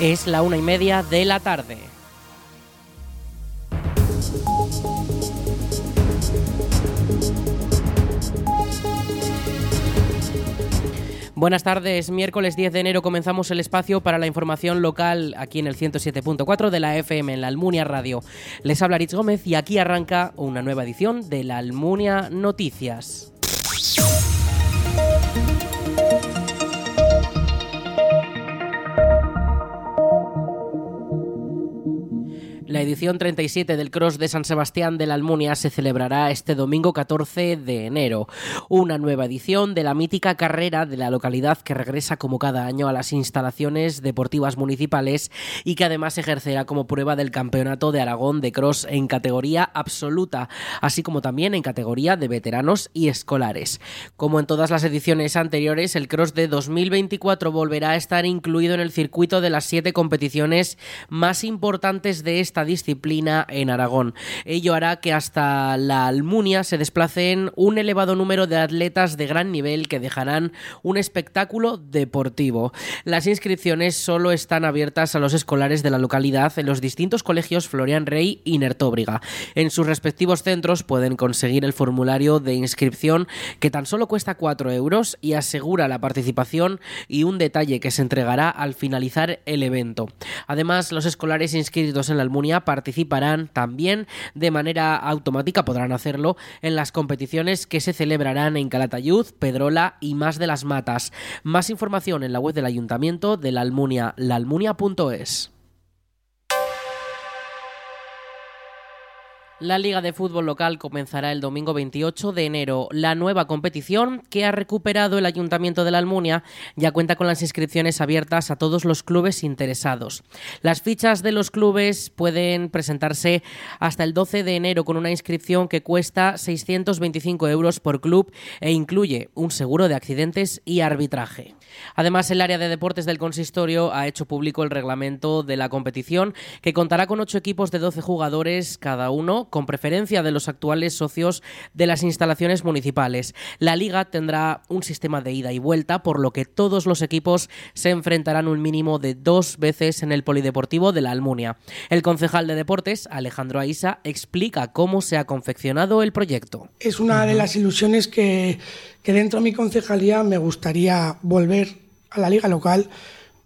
Es la una y media de la tarde. Buenas tardes, miércoles 10 de enero comenzamos el espacio para la información local aquí en el 107.4 de la FM en la Almunia Radio. Les habla Rich Gómez y aquí arranca una nueva edición de la Almunia Noticias. La edición 37 del Cross de San Sebastián de la Almunia se celebrará este domingo 14 de enero. Una nueva edición de la mítica carrera de la localidad que regresa como cada año a las instalaciones deportivas municipales y que además ejercerá como prueba del Campeonato de Aragón de Cross en categoría absoluta, así como también en categoría de veteranos y escolares. Como en todas las ediciones anteriores, el Cross de 2024 volverá a estar incluido en el circuito de las siete competiciones más importantes de esta disciplina en Aragón. Ello hará que hasta la Almunia se desplacen un elevado número de atletas de gran nivel que dejarán un espectáculo deportivo. Las inscripciones solo están abiertas a los escolares de la localidad en los distintos colegios Florian Rey y Nertóbriga. En sus respectivos centros pueden conseguir el formulario de inscripción que tan solo cuesta 4 euros y asegura la participación y un detalle que se entregará al finalizar el evento. Además, los escolares inscritos en la Almunia participarán también de manera automática, podrán hacerlo en las competiciones que se celebrarán en Calatayud, Pedrola y más de las matas. Más información en la web del Ayuntamiento de la Almunia, laalmunia.es. La Liga de Fútbol Local comenzará el domingo 28 de enero. La nueva competición que ha recuperado el Ayuntamiento de la Almunia ya cuenta con las inscripciones abiertas a todos los clubes interesados. Las fichas de los clubes pueden presentarse hasta el 12 de enero con una inscripción que cuesta 625 euros por club e incluye un seguro de accidentes y arbitraje. Además, el área de deportes del consistorio ha hecho público el reglamento de la competición que contará con ocho equipos de 12 jugadores cada uno con preferencia de los actuales socios de las instalaciones municipales. La liga tendrá un sistema de ida y vuelta, por lo que todos los equipos se enfrentarán un mínimo de dos veces en el Polideportivo de la Almunia. El concejal de deportes, Alejandro Aisa, explica cómo se ha confeccionado el proyecto. Es una de las ilusiones que, dentro de mi concejalía me gustaría volver a la liga local,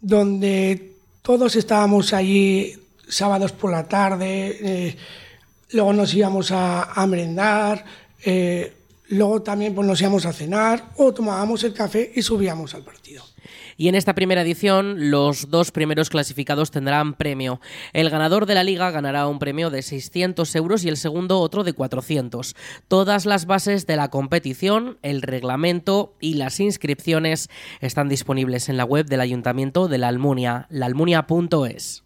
donde todos estábamos allí sábados por la tarde. Eh, luego nos íbamos a, merendar, eh, luego también pues, nos íbamos a cenar o tomábamos el café y subíamos al partido. Y en esta primera edición, los dos primeros clasificados tendrán premio. El ganador de la liga ganará un premio de 600 euros y el segundo otro de 400. Todas las bases de la competición, el reglamento y las inscripciones están disponibles en la web del Ayuntamiento de la Almunia, laalmunia.es.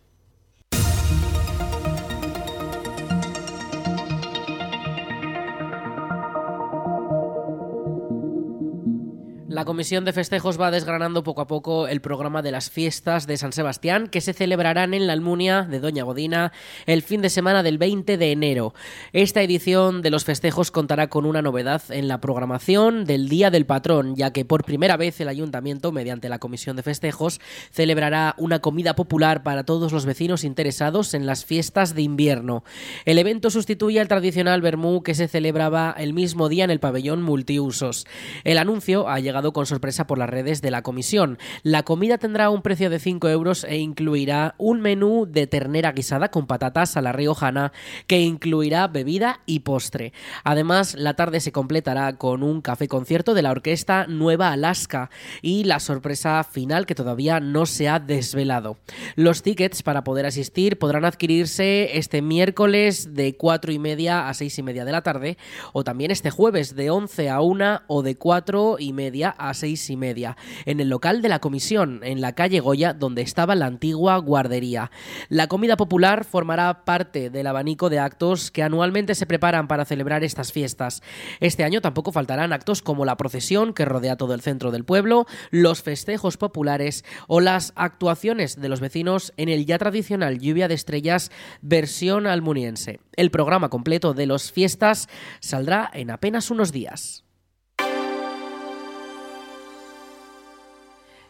La Comisión de Festejos va desgranando poco a poco el programa de las fiestas de San Sebastián que se celebrarán en la Almunia de Doña Godina el fin de semana del 20 de enero. Esta edición de los festejos contará con una novedad en la programación del Día del Patrón, ya que por primera vez el Ayuntamiento, mediante la Comisión de Festejos, celebrará una comida popular para todos los vecinos interesados en las fiestas de invierno. El evento sustituye al tradicional Bermú que se celebraba el mismo día en el pabellón multiusos. El anuncio ha llegado con sorpresa por las redes de la comisión. La comida tendrá un precio de 5 euros e incluirá un menú de ternera guisada con patatas a la riojana que incluirá bebida y postre. Además, la tarde se completará con un café concierto de la orquesta Nueva Alaska y la sorpresa final que todavía no se ha desvelado. Los tickets para poder asistir podrán adquirirse este miércoles de 4 y media a 6 y media de la tarde o también este jueves de 11 a 1 o de 4 y media a seis y media, en el local de la comisión, en la calle Goya, donde estaba la antigua guardería. La comida popular formará parte del abanico de actos que anualmente se preparan para celebrar estas fiestas. Este año tampoco faltarán actos como la procesión que rodea todo el centro del pueblo, los festejos populares o las actuaciones de los vecinos en el ya tradicional Lluvia de Estrellas versión almuniense. El programa completo de los fiestas saldrá en apenas unos días.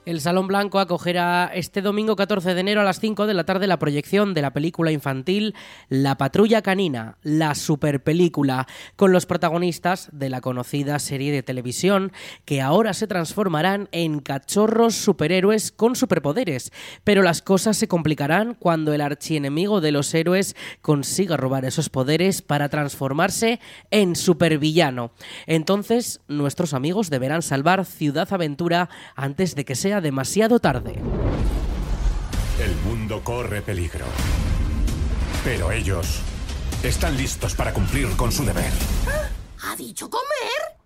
El Salón Blanco acogerá este domingo 14 de enero a las 5 de la tarde la proyección de la película infantil La Patrulla Canina, la superpelícula, con los protagonistas de la conocida serie de televisión que ahora se transformarán en cachorros superhéroes con superpoderes. Pero las cosas se complicarán cuando el archienemigo de los héroes consiga robar esos poderes para transformarse en supervillano. Entonces, nuestros amigos deberán salvar Ciudad Aventura antes de que sea demasiado tarde. El mundo corre peligro. Pero ellos están listos para cumplir con su deber. ¿Ha dicho comer?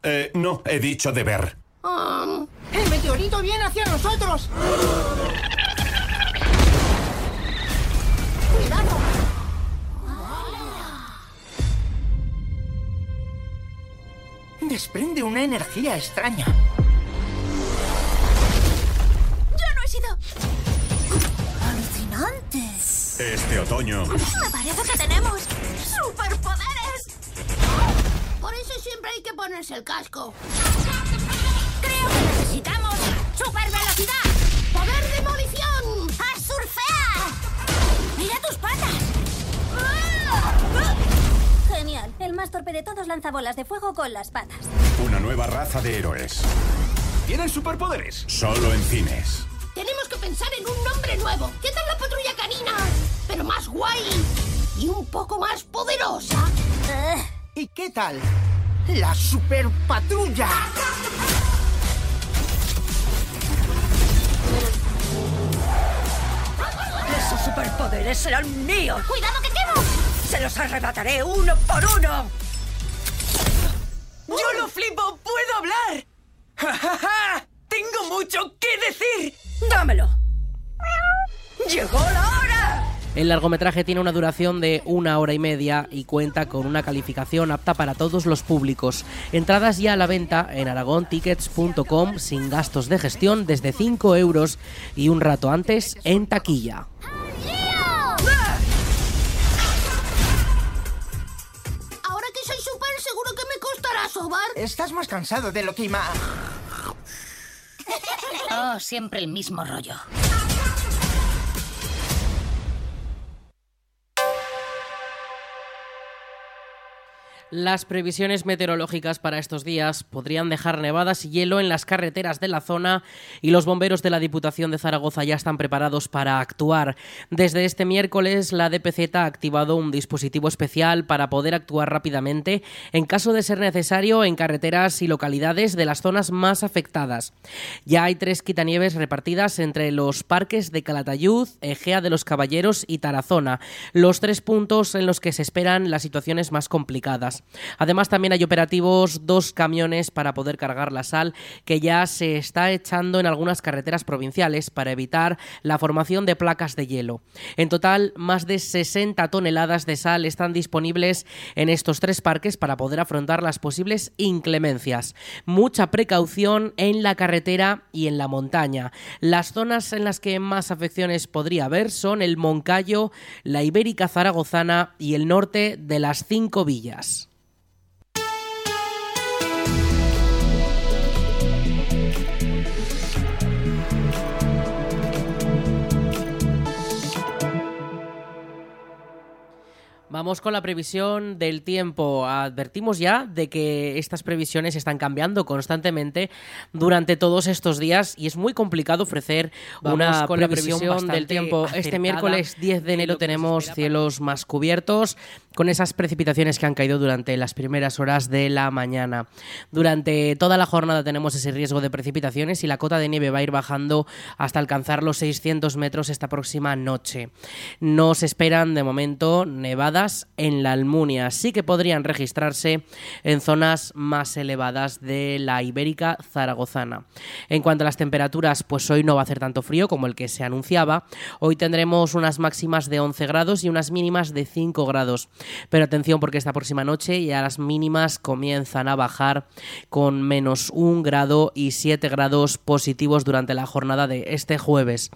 Eh, no, he dicho deber. Um, ¡El meteorito viene hacia nosotros! ¡Cuidado! Desprende una energía extraña. Sido alucinante. Este otoño. Me parece que tenemos superpoderes. Por eso siempre hay que ponerse el casco. Creo que necesitamos supervelocidad, poder demolición, a surfear. Mira tus patas. Genial. El más torpe de todos lanza bolas de fuego con las patas. Una nueva raza de héroes. ¿Tienen superpoderes? Solo en cines. Pensar en un nombre nuevo. ¿Qué tal la patrulla canina? Pero más guay y un poco más poderosa. Eh, ¿Y qué tal? La super patrulla. Esos superpoderes serán míos. ¡Cuidado que quemo! Se los arrebataré uno por uno. ¡Yo lo flipo! ¡Puedo hablar! ¡Ja, ja, ja! ¡Tengo mucho que decir! ¡Dámelo! ¡Llegó la hora! El largometraje tiene una duración de una hora y media y cuenta con una calificación apta para todos los públicos. Entradas ya a la venta en aragontickets.com sin gastos de gestión desde 5 euros y un rato antes en taquilla. Ahora que soy súper seguro que me costará sobar. Estás más cansado de lo que ima... Oh, siempre el mismo rollo. Las previsiones meteorológicas para estos días podrían dejar nevadas y hielo en las carreteras de la zona y los bomberos de la Diputación de Zaragoza ya están preparados para actuar. Desde este miércoles la DPZ ha activado un dispositivo especial para poder actuar rápidamente en caso de ser necesario en carreteras y localidades de las zonas más afectadas. Ya hay tres quitanieves repartidas entre los parques de Calatayud, Egea de los Caballeros y Tarazona, los tres puntos en los que se esperan las situaciones más complicadas. Además, también hay operativos dos camiones para poder cargar la sal que ya se está echando en algunas carreteras provinciales para evitar la formación de placas de hielo. En total, más de 60 toneladas de sal están disponibles en estos tres parques para poder afrontar las posibles inclemencias. Mucha precaución en la carretera y en la montaña. Las zonas en las que más afecciones podría haber son el Moncayo, la Ibérica Zaragozana y el norte de las cinco villas. Vamos con la previsión del tiempo. Advertimos ya de que estas previsiones están cambiando constantemente durante todos estos días y es muy complicado ofrecer una con previsión la previsión del tiempo. Este miércoles 10 de enero tenemos cielos más cubiertos con esas precipitaciones que han caído durante las primeras horas de la mañana. Durante toda la jornada tenemos ese riesgo de precipitaciones y la cota de nieve va a ir bajando hasta alcanzar los 600 metros esta próxima noche. No se esperan de momento nevadas en la Almunia. Sí que podrían registrarse en zonas más elevadas de la Ibérica zaragozana. En cuanto a las temperaturas, pues hoy no va a hacer tanto frío como el que se anunciaba. Hoy tendremos unas máximas de 11 grados y unas mínimas de 5 grados. Pero atención porque esta próxima noche ya las mínimas comienzan a bajar con menos un grado y 7 grados positivos durante la jornada de este jueves.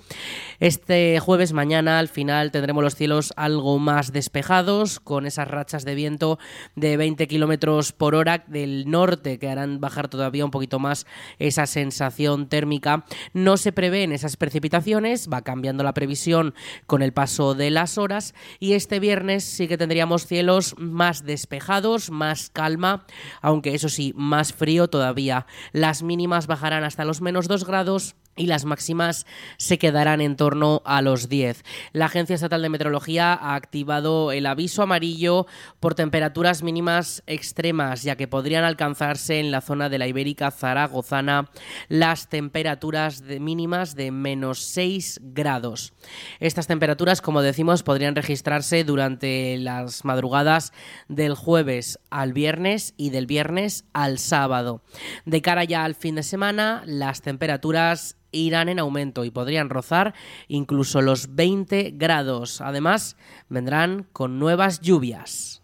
Este jueves mañana al final tendremos los cielos algo más despejados con esas rachas de viento de 20 kilómetros por hora del norte que harán bajar todavía un poquito más esa sensación térmica. No se prevén esas precipitaciones, va cambiando la previsión con el paso de las horas y este viernes sí que tendríamos cielos más despejados, más calma, aunque eso sí, más frío todavía. Las mínimas bajarán hasta los menos 2 grados y las máximas se quedarán en torno a los 10. La Agencia Estatal de Meteorología ha activado el aviso amarillo por temperaturas mínimas extremas, ya que podrían alcanzarse en la zona de la Ibérica Zaragozana las temperaturas mínimas de menos 6 grados. Estas temperaturas, como decimos, podrían registrarse durante las madrugadas del jueves al viernes y del viernes al sábado. De cara ya al fin de semana, las temperaturas irán en aumento y podrían rozar incluso los 20 grados. Además, vendrán con nuevas lluvias.